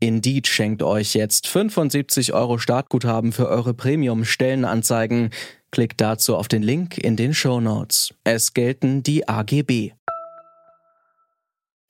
Indeed schenkt euch jetzt 75 Euro Startguthaben für eure Premium-Stellenanzeigen. Klickt dazu auf den Link in den Show Notes. Es gelten die AGB.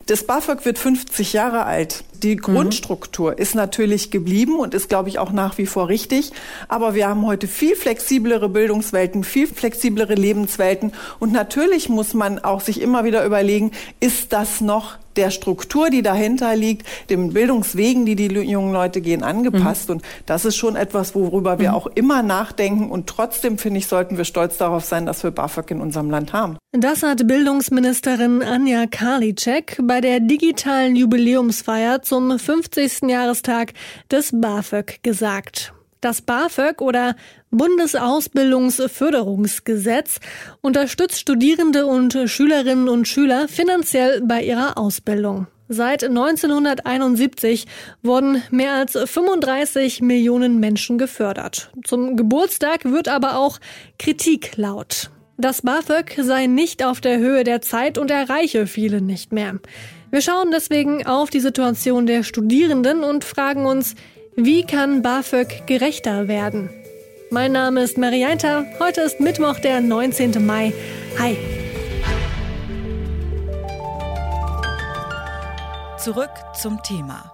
Das BAföG wird 50 Jahre alt. Die mhm. Grundstruktur mhm. ist natürlich geblieben und ist, glaube ich, auch nach wie vor richtig. Aber wir haben heute viel flexiblere Bildungswelten, viel flexiblere Lebenswelten. Und natürlich muss man auch sich immer wieder überlegen, ist das noch der Struktur, die dahinter liegt, den Bildungswegen, die die jungen Leute gehen, angepasst. Mhm. Und das ist schon etwas, worüber wir mhm. auch immer nachdenken. Und trotzdem, finde ich, sollten wir stolz darauf sein, dass wir BAföG in unserem Land haben. Das hat Bildungsministerin Anja Karliczek bei der digitalen Jubiläumsfeier zum 50. Jahrestag des BAföG gesagt. Das BAföG oder Bundesausbildungsförderungsgesetz unterstützt Studierende und Schülerinnen und Schüler finanziell bei ihrer Ausbildung. Seit 1971 wurden mehr als 35 Millionen Menschen gefördert. Zum Geburtstag wird aber auch Kritik laut. Das BAföG sei nicht auf der Höhe der Zeit und erreiche viele nicht mehr. Wir schauen deswegen auf die Situation der Studierenden und fragen uns, wie kann BAföG gerechter werden? Mein Name ist Marianta. Heute ist Mittwoch, der 19. Mai. Hi. Zurück zum Thema.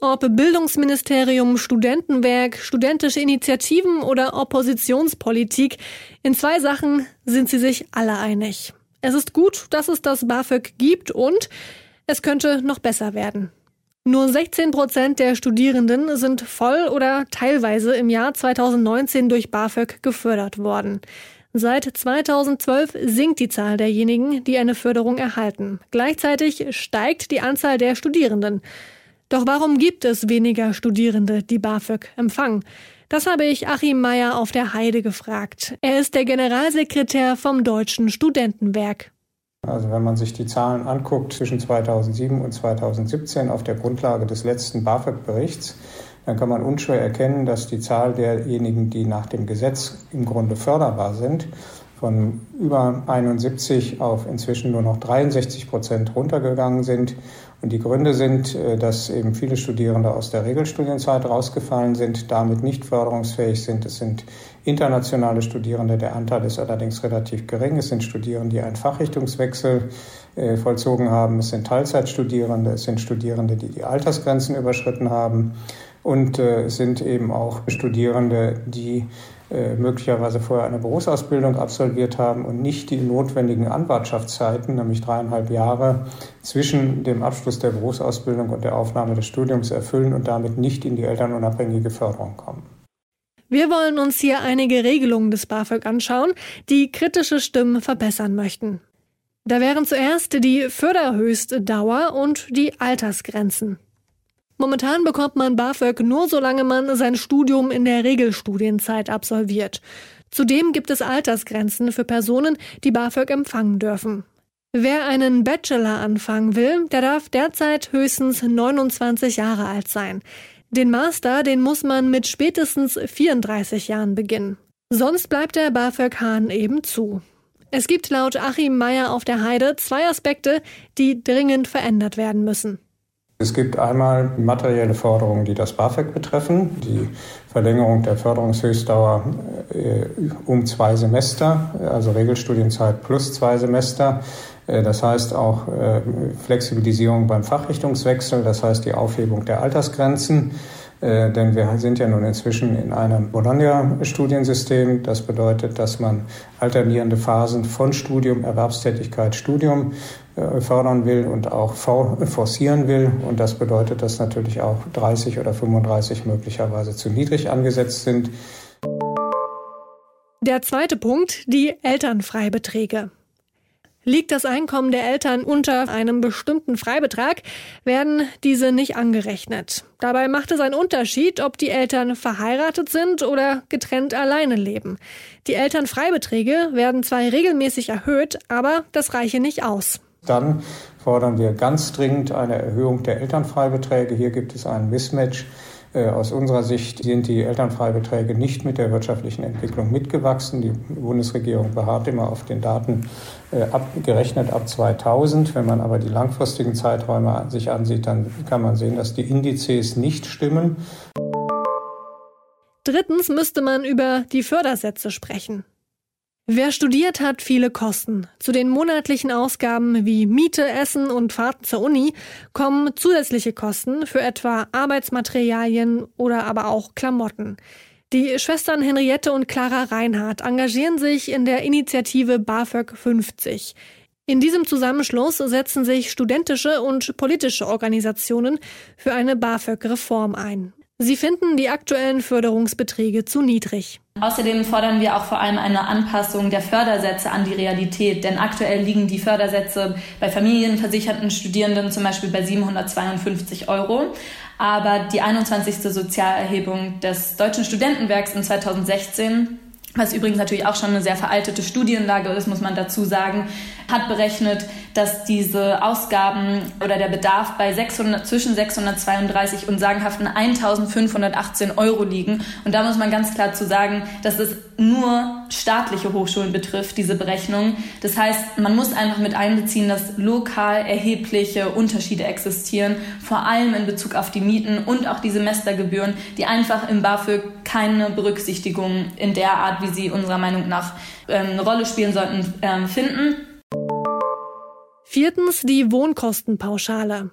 Ob Bildungsministerium, Studentenwerk, studentische Initiativen oder Oppositionspolitik, in zwei Sachen sind sie sich alle einig. Es ist gut, dass es das BAföG gibt und es könnte noch besser werden. Nur 16 Prozent der Studierenden sind voll oder teilweise im Jahr 2019 durch BAföG gefördert worden. Seit 2012 sinkt die Zahl derjenigen, die eine Förderung erhalten. Gleichzeitig steigt die Anzahl der Studierenden. Doch warum gibt es weniger Studierende, die BAföG empfangen? Das habe ich Achim Meyer auf der Heide gefragt. Er ist der Generalsekretär vom Deutschen Studentenwerk. Also wenn man sich die Zahlen anguckt zwischen 2007 und 2017 auf der Grundlage des letzten BAföG-Berichts, dann kann man unschwer erkennen, dass die Zahl derjenigen, die nach dem Gesetz im Grunde förderbar sind, von über 71 auf inzwischen nur noch 63 Prozent runtergegangen sind. Und die Gründe sind, äh, dass eben viele Studierende aus der Regelstudienzeit rausgefallen sind, damit nicht förderungsfähig sind. Es sind internationale Studierende, der Anteil ist allerdings relativ gering. Es sind Studierende, die einen Fachrichtungswechsel äh, vollzogen haben. Es sind Teilzeitstudierende, es sind Studierende, die die Altersgrenzen überschritten haben. Und äh, es sind eben auch Studierende, die möglicherweise vorher eine Berufsausbildung absolviert haben und nicht die notwendigen Anwartschaftszeiten, nämlich dreieinhalb Jahre zwischen dem Abschluss der Berufsausbildung und der Aufnahme des Studiums erfüllen und damit nicht in die elternunabhängige Förderung kommen. Wir wollen uns hier einige Regelungen des BAföG anschauen, die kritische Stimmen verbessern möchten. Da wären zuerst die Förderhöchstdauer und die Altersgrenzen. Momentan bekommt man BAföG nur solange man sein Studium in der Regelstudienzeit absolviert. Zudem gibt es Altersgrenzen für Personen, die BAföG empfangen dürfen. Wer einen Bachelor anfangen will, der darf derzeit höchstens 29 Jahre alt sein. Den Master, den muss man mit spätestens 34 Jahren beginnen. Sonst bleibt der BAföG-Hahn eben zu. Es gibt laut Achim Meyer auf der Heide zwei Aspekte, die dringend verändert werden müssen. Es gibt einmal materielle Forderungen, die das BAföG betreffen, die Verlängerung der Förderungshöchstdauer äh, um zwei Semester, also Regelstudienzeit plus zwei Semester. Äh, das heißt auch äh, Flexibilisierung beim Fachrichtungswechsel, das heißt die Aufhebung der Altersgrenzen. Äh, denn wir sind ja nun inzwischen in einem Bologna-Studiensystem. Das bedeutet, dass man alternierende Phasen von Studium, Erwerbstätigkeit, Studium äh, fördern will und auch forcieren will. Und das bedeutet, dass natürlich auch 30 oder 35 möglicherweise zu niedrig angesetzt sind. Der zweite Punkt, die Elternfreibeträge. Liegt das Einkommen der Eltern unter einem bestimmten Freibetrag, werden diese nicht angerechnet. Dabei macht es einen Unterschied, ob die Eltern verheiratet sind oder getrennt alleine leben. Die Elternfreibeträge werden zwar regelmäßig erhöht, aber das reiche nicht aus. Dann fordern wir ganz dringend eine Erhöhung der Elternfreibeträge. Hier gibt es einen Mismatch aus unserer Sicht sind die Elternfreibeträge nicht mit der wirtschaftlichen Entwicklung mitgewachsen. Die Bundesregierung beharrt immer auf den Daten äh, abgerechnet ab 2000. Wenn man aber die langfristigen Zeiträume sich ansieht, dann kann man sehen, dass die Indizes nicht stimmen. Drittens müsste man über die Fördersätze sprechen. Wer studiert, hat viele Kosten. Zu den monatlichen Ausgaben wie Miete, Essen und Fahrten zur Uni kommen zusätzliche Kosten für etwa Arbeitsmaterialien oder aber auch Klamotten. Die Schwestern Henriette und Clara Reinhardt engagieren sich in der Initiative BAföG 50. In diesem Zusammenschluss setzen sich studentische und politische Organisationen für eine BAföG-Reform ein. Sie finden die aktuellen Förderungsbeträge zu niedrig. Außerdem fordern wir auch vor allem eine Anpassung der Fördersätze an die Realität, denn aktuell liegen die Fördersätze bei familienversicherten Studierenden zum Beispiel bei 752 Euro. Aber die 21. Sozialerhebung des Deutschen Studentenwerks in 2016 was übrigens natürlich auch schon eine sehr veraltete Studienlage ist, muss man dazu sagen, hat berechnet, dass diese Ausgaben oder der Bedarf bei 600, zwischen 632 und sagenhaften 1518 Euro liegen. Und da muss man ganz klar zu sagen, dass es nur staatliche Hochschulen betrifft, diese Berechnung. Das heißt, man muss einfach mit einbeziehen, dass lokal erhebliche Unterschiede existieren, vor allem in Bezug auf die Mieten und auch die Semestergebühren, die einfach im BAföG keine Berücksichtigung in der Art, wie sie unserer Meinung nach ähm, eine Rolle spielen sollten, ähm, finden. Viertens die Wohnkostenpauschale.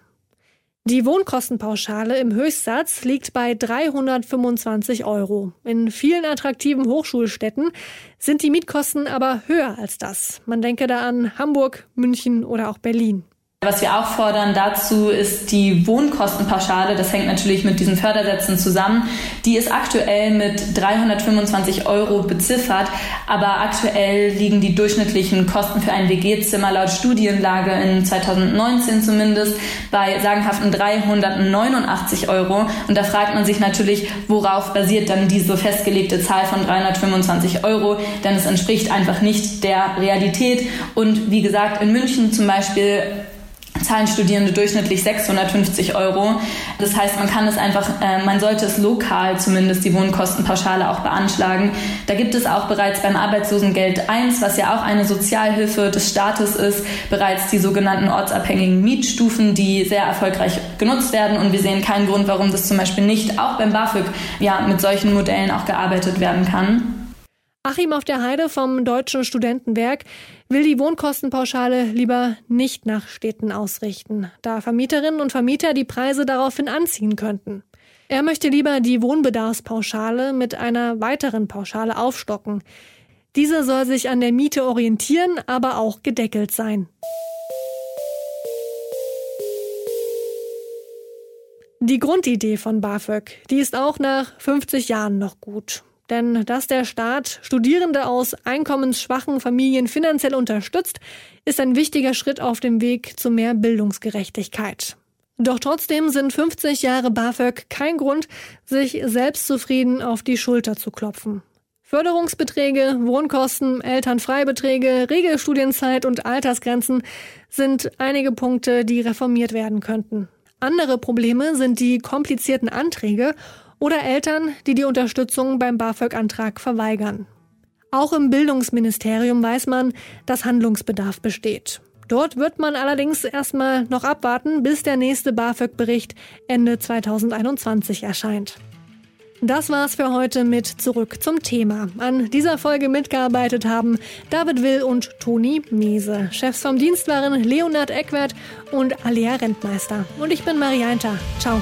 Die Wohnkostenpauschale im Höchstsatz liegt bei 325 Euro. In vielen attraktiven Hochschulstädten sind die Mietkosten aber höher als das. Man denke da an Hamburg, München oder auch Berlin. Was wir auch fordern dazu ist die Wohnkostenpauschale. Das hängt natürlich mit diesen Fördersätzen zusammen. Die ist aktuell mit 325 Euro beziffert, aber aktuell liegen die durchschnittlichen Kosten für ein WG-Zimmer laut Studienlage in 2019 zumindest bei sagenhaften 389 Euro. Und da fragt man sich natürlich, worauf basiert dann diese festgelegte Zahl von 325 Euro? Denn es entspricht einfach nicht der Realität. Und wie gesagt, in München zum Beispiel zahlen Studierende durchschnittlich 650 Euro. Das heißt, man kann es einfach, äh, man sollte es lokal zumindest die Wohnkostenpauschale auch beanschlagen. Da gibt es auch bereits beim Arbeitslosengeld 1, was ja auch eine Sozialhilfe des Staates ist, bereits die sogenannten ortsabhängigen Mietstufen, die sehr erfolgreich genutzt werden. Und wir sehen keinen Grund, warum das zum Beispiel nicht auch beim BAföG ja, mit solchen Modellen auch gearbeitet werden kann. Achim auf der Heide vom Deutschen Studentenwerk will die Wohnkostenpauschale lieber nicht nach Städten ausrichten, da Vermieterinnen und Vermieter die Preise daraufhin anziehen könnten. Er möchte lieber die Wohnbedarfspauschale mit einer weiteren Pauschale aufstocken. Diese soll sich an der Miete orientieren, aber auch gedeckelt sein. Die Grundidee von BAföG, die ist auch nach 50 Jahren noch gut. Denn dass der Staat Studierende aus einkommensschwachen Familien finanziell unterstützt, ist ein wichtiger Schritt auf dem Weg zu mehr Bildungsgerechtigkeit. Doch trotzdem sind 50 Jahre BAföG kein Grund, sich selbstzufrieden auf die Schulter zu klopfen. Förderungsbeträge, Wohnkosten, Elternfreibeträge, Regelstudienzeit und Altersgrenzen sind einige Punkte, die reformiert werden könnten. Andere Probleme sind die komplizierten Anträge oder Eltern, die die Unterstützung beim BAföG-Antrag verweigern. Auch im Bildungsministerium weiß man, dass Handlungsbedarf besteht. Dort wird man allerdings erstmal noch abwarten, bis der nächste BAföG-Bericht Ende 2021 erscheint. Das war's für heute mit Zurück zum Thema. An dieser Folge mitgearbeitet haben David Will und Toni Mese. Chefs vom Dienst waren Leonard Eckwert und Alia Rentmeister. Und ich bin Marianta. Ciao.